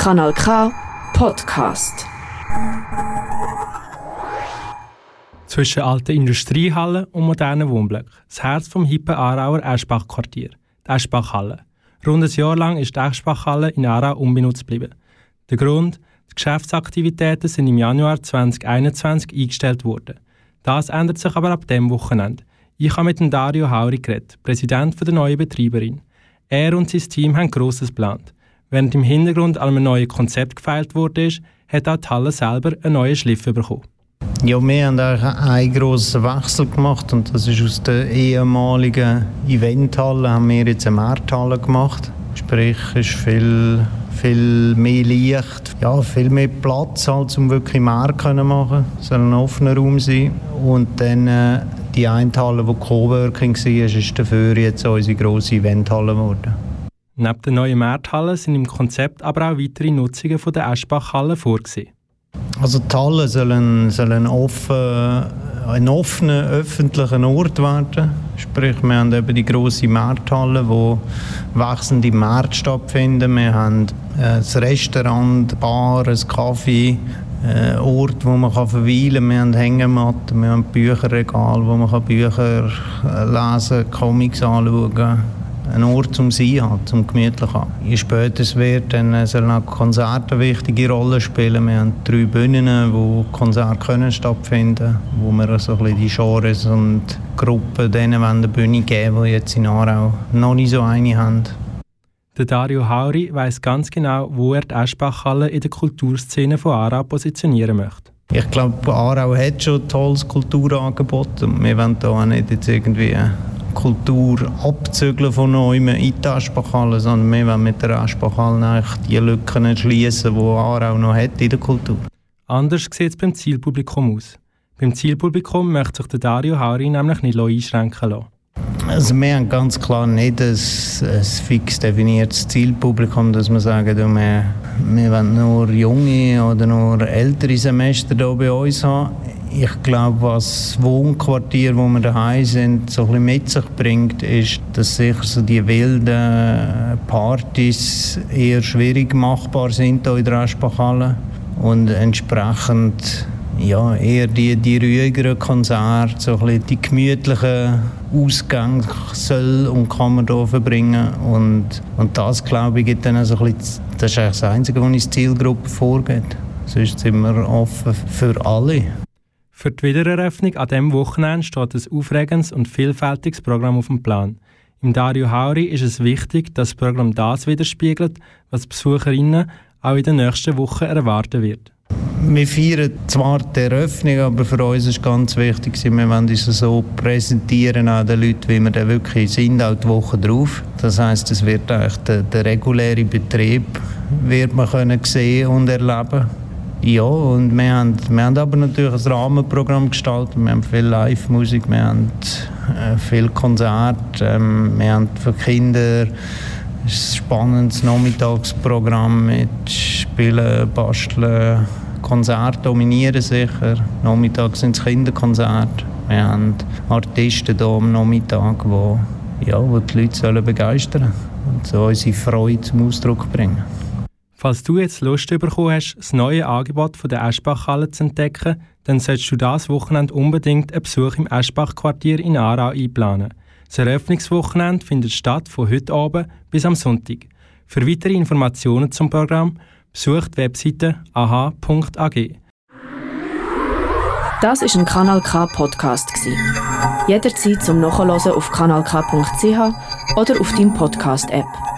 Kanal K Podcast. Zwischen alten Industriehallen und modernen Wohnblöcken. Das Herz vom hippen Aarauer Eschbach-Quartier. Die Eschbach-Halle. Rund ein Jahr lang ist die Eschbach-Halle in Aarau unbenutzt geblieben. Der Grund? Die Geschäftsaktivitäten sind im Januar 2021 eingestellt worden. Das ändert sich aber ab dem Wochenende. Ich habe mit dem Dario Hauri geredet, Präsident der neuen Betreiberin. Er und sein Team haben Grosses geplant. Während im Hintergrund an einem neuen Konzept gefeilt wurde, hat auch die Halle selber einen neuen Schliff bekommen. Ja, wir haben einen grossen Wechsel gemacht und das ist aus der ehemaligen Eventhalle haben wir jetzt eine Markthalle gemacht. Sprich, ist viel, viel mehr Licht, ja, viel mehr Platz, halt, um wirklich Markt zu machen. Es soll ein offener Raum sein. Und dann äh, die eine Halle, die Coworking war, ist dafür jetzt unsere grosse Eventhalle geworden. Neben den neuen Markthallen sind im Konzept aber auch weitere Nutzungen von der Eschbach-Halle vorgesehen. Also die Hallen sollen, sollen offen, ein offener öffentlicher Ort werden. Sprich, wir haben eben die grosse Markthalle, wo wachsende Märkte stattfinden. Wir haben äh, ein Restaurant, eine Bar, ein Kaffee, ein äh, Ort, wo man verweilen kann. Wir haben Hängematten, wir haben Bücherregal, wo man Bücher äh, lesen kann, Comics anschauen kann ein Ort zum Sein hat, zum gemütlich haben. Je später es wird, dann sollen auch Konzerte eine wichtige Rolle spielen. Wir haben drei Bühnen, wo Konzerte können stattfinden wo wir so ein die Genres und Gruppen denen eine Bühne geben, die jetzt in Aarau noch nicht so eine haben. Der Dario Hauri weiß ganz genau, wo er die Eschbachhalle in der Kulturszene von Aarau positionieren möchte. Ich glaube, Aarau hat schon ein tolles Kulturangebot und wir wollen da auch nicht jetzt irgendwie Kultur abzügeln von neuem in die Aschbachhalle, sondern wir wollen mit der Aschbachhalle die Lücken schließen, die Aarau noch hat in der Kultur. Anders sieht es beim Zielpublikum aus. Beim Zielpublikum möchte sich der Dario Hauri nämlich nicht einschränken lassen. Also wir haben ganz klar nicht ein, ein fix definiertes Zielpublikum, dass wir sagen, wir, wir wollen nur junge oder nur ältere Semester hier bei uns haben ich glaube, was Wohnquartier, wo wir daheim sind, so ein bisschen mit sich bringt, ist, dass sicher so die wilden Partys eher schwierig machbar sind hier in der Aschbachhalle und entsprechend ja, eher die, die ruhigeren Konzerte, so ein bisschen die gemütlichen Ausgänge soll und kann man hier verbringen und, und das, glaube ich, gibt dann so ein bisschen, das ist eigentlich das Einzige, was uns die Zielgruppe vorgeht. Sonst sind wir offen für alle. Für die Wiedereröffnung an diesem Wochenende steht ein aufregendes und vielfältiges Programm auf dem Plan. Im Dario Hauri ist es wichtig, dass das Programm das widerspiegelt, was Besucherinnen auch in den nächsten Wochen erwarten wird. Wir feiern zwar die Eröffnung, aber für uns ist ganz wichtig, wir wollen uns so präsentieren an den Leuten, wie wir dann wirklich sind, auch die Woche drauf. Das heisst, es wird eigentlich der, der reguläre Betrieb wird man können sehen und erleben ja, und wir haben, wir haben aber natürlich ein Rahmenprogramm gestaltet. Wir haben viel Live-Musik, wir haben äh, viel Konzerte, ähm, wir haben für Kinder ein spannendes Nachmittagsprogramm mit Spielen, Basteln, Konzerte dominieren sicher. Nachmittags sind es Kinderkonzerte. Wir haben Artisten hier am Nachmittag, wo, ja, wo die Leute begeistern sollen und so unsere Freude zum Ausdruck bringen. Falls du jetzt Lust bekommen hast, das neue Angebot von der Eschbachhalle zu entdecken, dann solltest du das Wochenende unbedingt einen Besuch im Eschbach-Quartier in Aarau einplanen. Das Eröffnungswochenende findet statt von heute Abend bis am Sonntag. Für weitere Informationen zum Programm besucht die Webseite aha.ag. Das ist ein Kanal K Podcast Jederzeit zum Nachhören auf kanalk.ch oder auf deinem Podcast App.